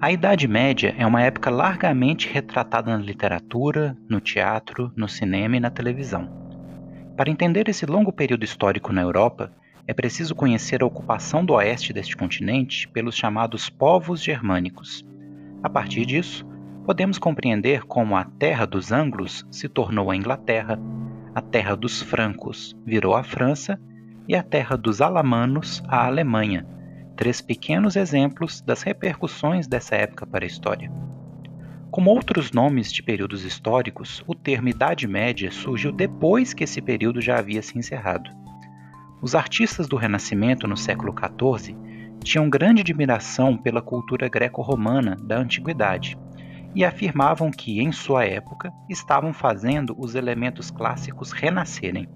A Idade Média é uma época largamente retratada na literatura, no teatro, no cinema e na televisão. Para entender esse longo período histórico na Europa, é preciso conhecer a ocupação do oeste deste continente pelos chamados povos germânicos. A partir disso, podemos compreender como a terra dos anglos se tornou a Inglaterra, a terra dos francos virou a França e a terra dos alamanos a Alemanha três pequenos exemplos das repercussões dessa época para a história. Como outros nomes de períodos históricos, o termo Idade Média surgiu depois que esse período já havia se encerrado. Os artistas do Renascimento no século XIV tinham grande admiração pela cultura greco-romana da antiguidade e afirmavam que, em sua época, estavam fazendo os elementos clássicos renascerem.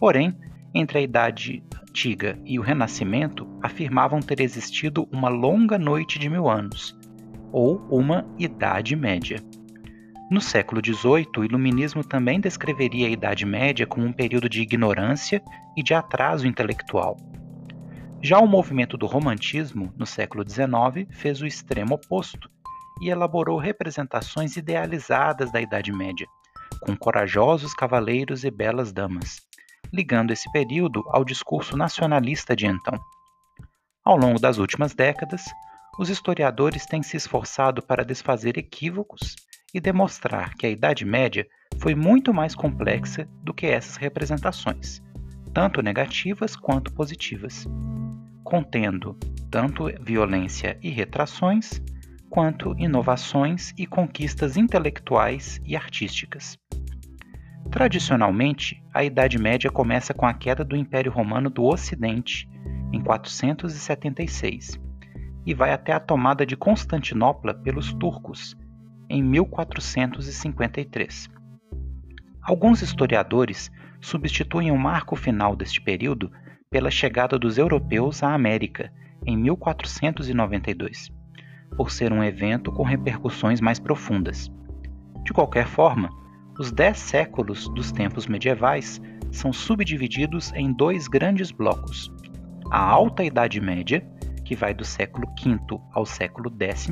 Porém, entre a Idade Antiga e o Renascimento afirmavam ter existido uma longa noite de mil anos, ou uma Idade Média. No século XVIII, o Iluminismo também descreveria a Idade Média como um período de ignorância e de atraso intelectual. Já o movimento do Romantismo, no século XIX, fez o extremo oposto e elaborou representações idealizadas da Idade Média, com corajosos cavaleiros e belas damas ligando esse período ao discurso nacionalista de então. Ao longo das últimas décadas, os historiadores têm se esforçado para desfazer equívocos e demonstrar que a Idade Média foi muito mais complexa do que essas representações, tanto negativas quanto positivas, contendo tanto violência e retrações, quanto inovações e conquistas intelectuais e artísticas. Tradicionalmente, a Idade Média começa com a queda do Império Romano do Ocidente, em 476, e vai até a tomada de Constantinopla pelos turcos, em 1453. Alguns historiadores substituem o marco final deste período pela chegada dos europeus à América, em 1492, por ser um evento com repercussões mais profundas. De qualquer forma, os dez séculos dos tempos medievais são subdivididos em dois grandes blocos: a Alta Idade Média, que vai do século V ao século X,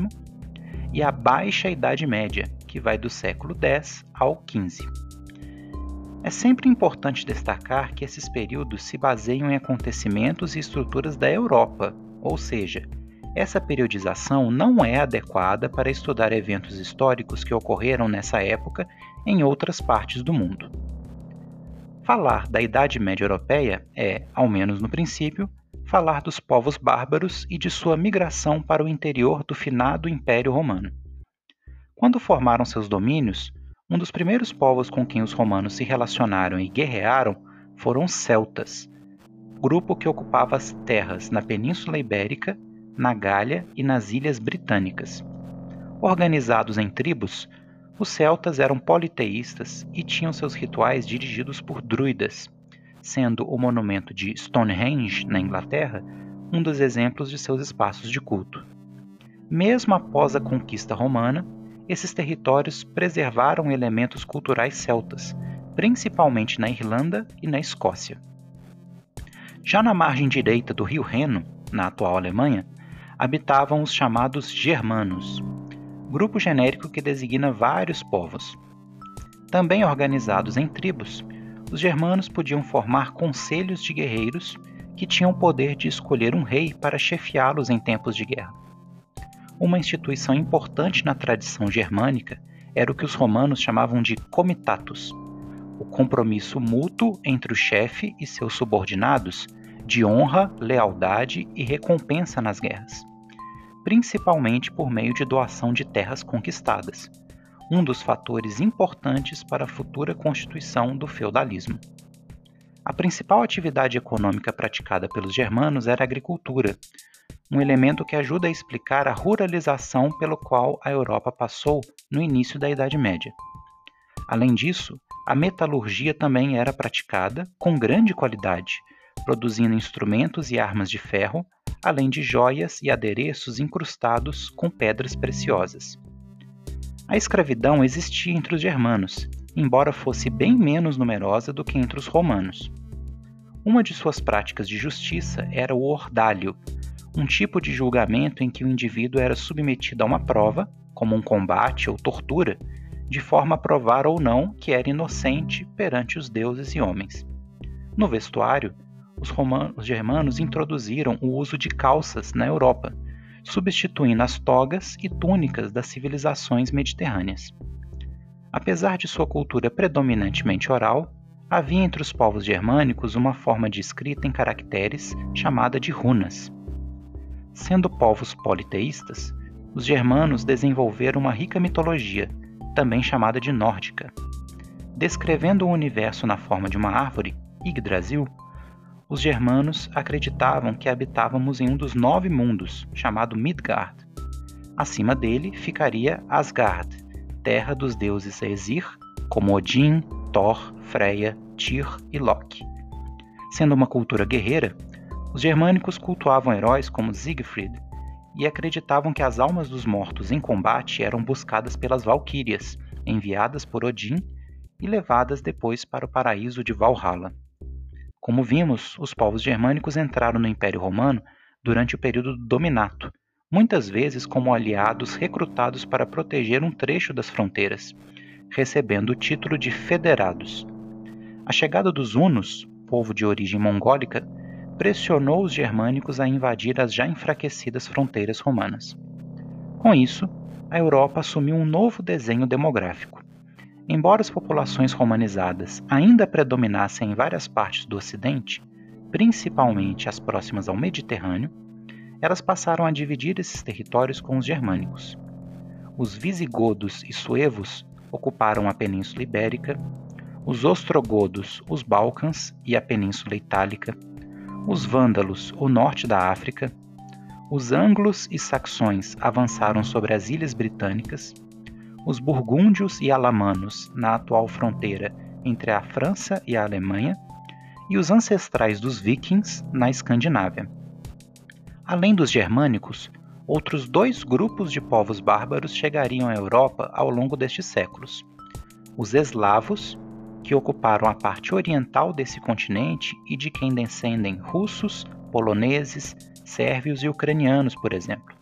e a Baixa Idade Média, que vai do século X ao XV. É sempre importante destacar que esses períodos se baseiam em acontecimentos e estruturas da Europa, ou seja, essa periodização não é adequada para estudar eventos históricos que ocorreram nessa época em outras partes do mundo. Falar da Idade Média Europeia é, ao menos no princípio, falar dos povos bárbaros e de sua migração para o interior do finado Império Romano. Quando formaram seus domínios, um dos primeiros povos com quem os romanos se relacionaram e guerrearam foram os celtas, grupo que ocupava as terras na Península Ibérica na Gália e nas Ilhas Britânicas. Organizados em tribos, os celtas eram politeístas e tinham seus rituais dirigidos por druidas, sendo o monumento de Stonehenge, na Inglaterra, um dos exemplos de seus espaços de culto. Mesmo após a conquista romana, esses territórios preservaram elementos culturais celtas, principalmente na Irlanda e na Escócia. Já na margem direita do rio Reno, na atual Alemanha, habitavam os chamados germanos, grupo genérico que designa vários povos. Também organizados em tribos, os germanos podiam formar conselhos de guerreiros que tinham o poder de escolher um rei para chefiá-los em tempos de guerra. Uma instituição importante na tradição germânica era o que os romanos chamavam de comitatus, o compromisso mútuo entre o chefe e seus subordinados de honra, lealdade e recompensa nas guerras, principalmente por meio de doação de terras conquistadas, um dos fatores importantes para a futura constituição do feudalismo. A principal atividade econômica praticada pelos germanos era a agricultura, um elemento que ajuda a explicar a ruralização pelo qual a Europa passou no início da Idade Média. Além disso, a metalurgia também era praticada com grande qualidade, produzindo instrumentos e armas de ferro, além de joias e adereços incrustados com pedras preciosas. A escravidão existia entre os germanos, embora fosse bem menos numerosa do que entre os romanos. Uma de suas práticas de justiça era o ordalho, um tipo de julgamento em que o indivíduo era submetido a uma prova, como um combate ou tortura, de forma a provar ou não que era inocente perante os deuses e homens. No vestuário, os, romanos, os germanos introduziram o uso de calças na Europa, substituindo as togas e túnicas das civilizações mediterrâneas. Apesar de sua cultura predominantemente oral, havia entre os povos germânicos uma forma de escrita em caracteres chamada de runas. Sendo povos politeístas, os germanos desenvolveram uma rica mitologia, também chamada de nórdica. Descrevendo o universo na forma de uma árvore, Yggdrasil, os germanos acreditavam que habitávamos em um dos nove mundos, chamado Midgard. Acima dele ficaria Asgard, terra dos deuses Aesir, como Odin, Thor, Freya, Tyr e Loki. Sendo uma cultura guerreira, os germânicos cultuavam heróis como Siegfried e acreditavam que as almas dos mortos em combate eram buscadas pelas valquírias, enviadas por Odin e levadas depois para o paraíso de Valhalla. Como vimos, os povos germânicos entraram no Império Romano durante o período do Dominato, muitas vezes como aliados recrutados para proteger um trecho das fronteiras, recebendo o título de federados. A chegada dos hunos, povo de origem mongólica, pressionou os germânicos a invadir as já enfraquecidas fronteiras romanas. Com isso, a Europa assumiu um novo desenho demográfico. Embora as populações romanizadas ainda predominassem em várias partes do Ocidente, principalmente as próximas ao Mediterrâneo, elas passaram a dividir esses territórios com os germânicos. Os visigodos e suevos ocuparam a Península Ibérica, os ostrogodos os Balcãs e a Península Itálica, os vândalos o norte da África, os anglos e saxões avançaram sobre as ilhas britânicas os burgúndios e alamanos na atual fronteira entre a França e a Alemanha, e os ancestrais dos vikings na Escandinávia. Além dos germânicos, outros dois grupos de povos bárbaros chegariam à Europa ao longo destes séculos: os eslavos, que ocuparam a parte oriental desse continente e de quem descendem russos, poloneses, sérvios e ucranianos, por exemplo,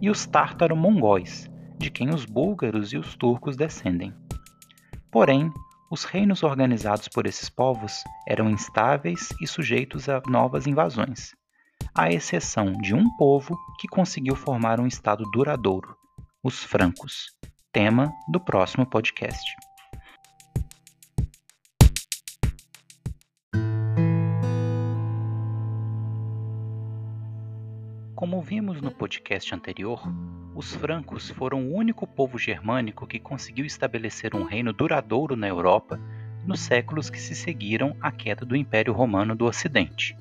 e os tártaro-mongóis, de quem os búlgaros e os turcos descendem. Porém, os reinos organizados por esses povos eram instáveis e sujeitos a novas invasões, à exceção de um povo que conseguiu formar um estado duradouro, os francos, tema do próximo podcast. Vimos no podcast anterior, os francos foram o único povo germânico que conseguiu estabelecer um reino duradouro na Europa nos séculos que se seguiram à queda do Império Romano do Ocidente.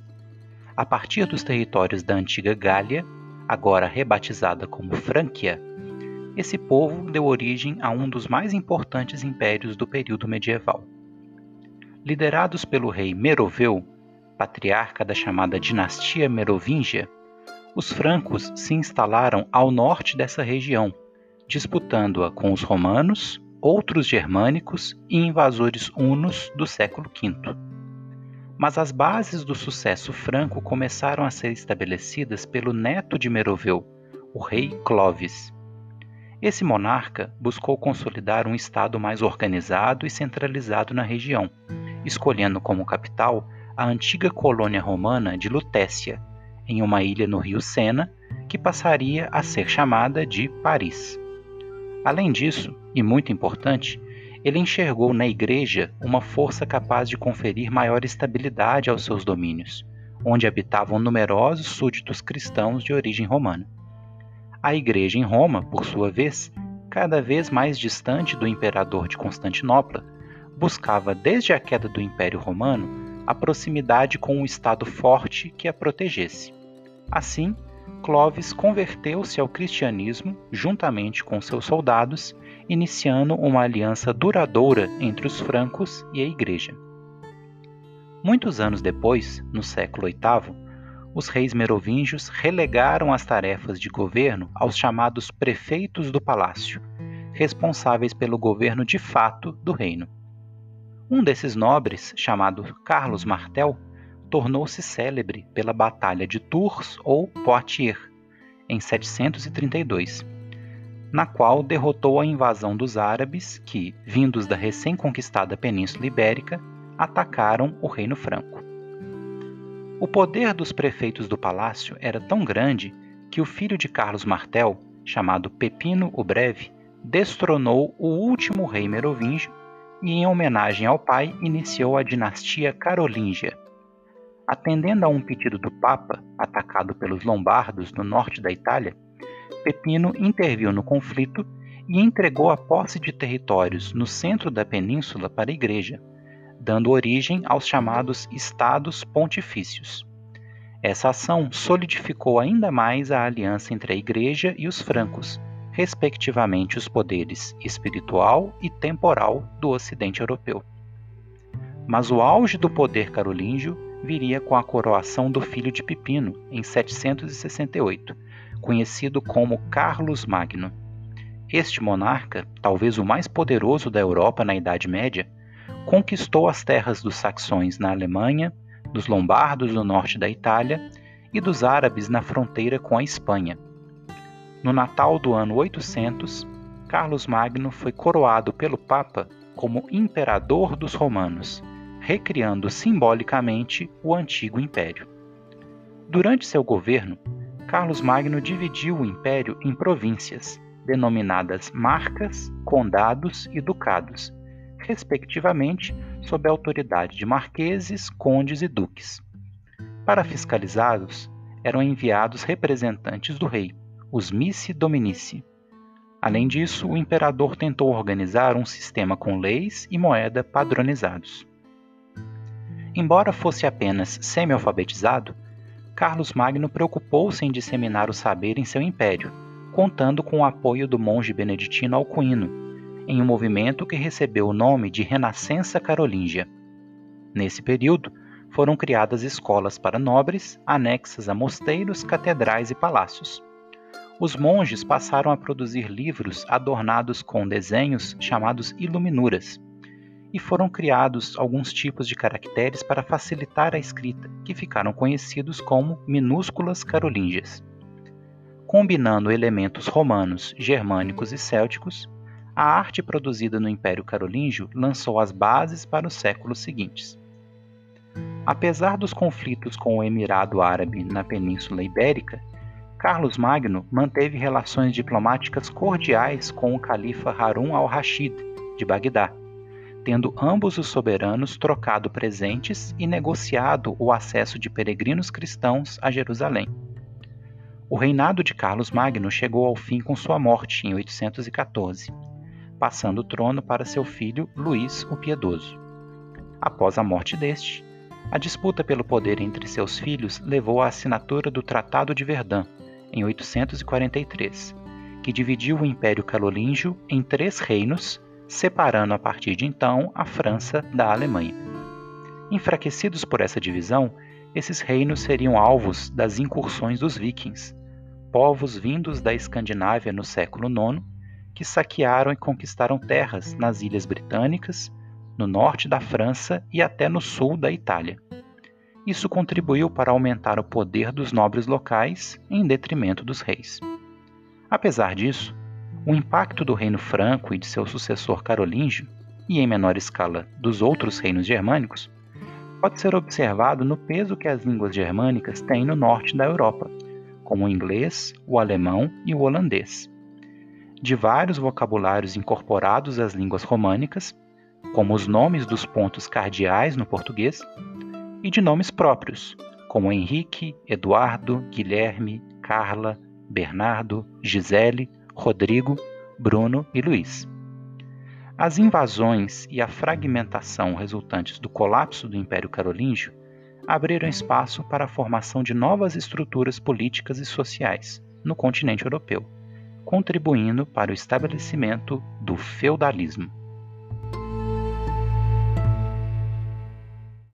A partir dos territórios da antiga Gália, agora rebatizada como Frância, esse povo deu origem a um dos mais importantes impérios do período medieval. Liderados pelo rei Meroveu, patriarca da chamada dinastia Merovingia, os francos se instalaram ao norte dessa região, disputando-a com os romanos, outros germânicos e invasores hunos do século V. Mas as bases do sucesso franco começaram a ser estabelecidas pelo neto de Meroveu, o rei Clovis. Esse monarca buscou consolidar um estado mais organizado e centralizado na região, escolhendo como capital a antiga colônia romana de Lutécia, em uma ilha no rio Sena, que passaria a ser chamada de Paris. Além disso, e muito importante, ele enxergou na Igreja uma força capaz de conferir maior estabilidade aos seus domínios, onde habitavam numerosos súditos cristãos de origem romana. A Igreja em Roma, por sua vez, cada vez mais distante do imperador de Constantinopla, buscava desde a queda do Império Romano a proximidade com um Estado forte que a protegesse. Assim, Clovis converteu-se ao cristianismo juntamente com seus soldados, iniciando uma aliança duradoura entre os francos e a Igreja. Muitos anos depois, no século VIII, os reis merovingios relegaram as tarefas de governo aos chamados prefeitos do palácio, responsáveis pelo governo de fato do reino. Um desses nobres, chamado Carlos Martel, tornou-se célebre pela Batalha de Tours ou Poitiers, em 732, na qual derrotou a invasão dos árabes que, vindos da recém-conquistada Península Ibérica, atacaram o Reino Franco. O poder dos prefeitos do palácio era tão grande que o filho de Carlos Martel, chamado Pepino o Breve, destronou o último rei merovingio e, em homenagem ao pai, iniciou a dinastia carolíngia. Atendendo a um pedido do Papa, atacado pelos lombardos no norte da Itália, Pepino interviu no conflito e entregou a posse de territórios no centro da península para a Igreja, dando origem aos chamados Estados Pontifícios. Essa ação solidificou ainda mais a aliança entre a Igreja e os francos, respectivamente os poderes espiritual e temporal do Ocidente europeu. Mas o auge do poder carolíngio viria com a coroação do filho de Pipino, em 768, conhecido como Carlos Magno. Este monarca, talvez o mais poderoso da Europa na Idade Média, conquistou as terras dos saxões na Alemanha, dos lombardos no norte da Itália e dos árabes na fronteira com a Espanha. No Natal do ano 800, Carlos Magno foi coroado pelo Papa como imperador dos romanos, recriando simbolicamente o antigo império. Durante seu governo, Carlos Magno dividiu o império em províncias, denominadas marcas, condados e ducados, respectivamente sob a autoridade de marqueses, condes e duques. Para fiscalizá-los, eram enviados representantes do rei, os missi dominici. Além disso, o imperador tentou organizar um sistema com leis e moeda padronizados. Embora fosse apenas semi-alfabetizado, Carlos Magno preocupou-se em disseminar o saber em seu império, contando com o apoio do monge beneditino Alcuino, em um movimento que recebeu o nome de Renascença Carolíngia. Nesse período, foram criadas escolas para nobres, anexas a mosteiros, catedrais e palácios. Os monges passaram a produzir livros adornados com desenhos chamados iluminuras, e foram criados alguns tipos de caracteres para facilitar a escrita, que ficaram conhecidos como minúsculas carolíngias. Combinando elementos romanos, germânicos e célticos, a arte produzida no Império Carolíngio lançou as bases para os séculos seguintes. Apesar dos conflitos com o Emirado Árabe na Península Ibérica, Carlos Magno manteve relações diplomáticas cordiais com o califa Harun al-Rashid, de Bagdá, tendo ambos os soberanos trocado presentes e negociado o acesso de peregrinos cristãos a Jerusalém. O reinado de Carlos Magno chegou ao fim com sua morte em 814, passando o trono para seu filho Luís o Piedoso. Após a morte deste, a disputa pelo poder entre seus filhos levou à assinatura do Tratado de Verdun, em 843, que dividiu o Império Carolíngio em três reinos separando a partir de então a França da Alemanha. Enfraquecidos por essa divisão, esses reinos seriam alvos das incursões dos vikings, povos vindos da Escandinávia no século IX, que saquearam e conquistaram terras nas ilhas britânicas, no norte da França e até no sul da Itália. Isso contribuiu para aumentar o poder dos nobres locais em detrimento dos reis. Apesar disso, o impacto do reino franco e de seu sucessor carolíngio, e em menor escala dos outros reinos germânicos, pode ser observado no peso que as línguas germânicas têm no norte da Europa, como o inglês, o alemão e o holandês. De vários vocabulários incorporados às línguas românicas, como os nomes dos pontos cardeais no português, e de nomes próprios, como Henrique, Eduardo, Guilherme, Carla, Bernardo, Gisele, Rodrigo, Bruno e Luiz. As invasões e a fragmentação resultantes do colapso do Império Carolíngio abriram espaço para a formação de novas estruturas políticas e sociais no continente europeu, contribuindo para o estabelecimento do feudalismo.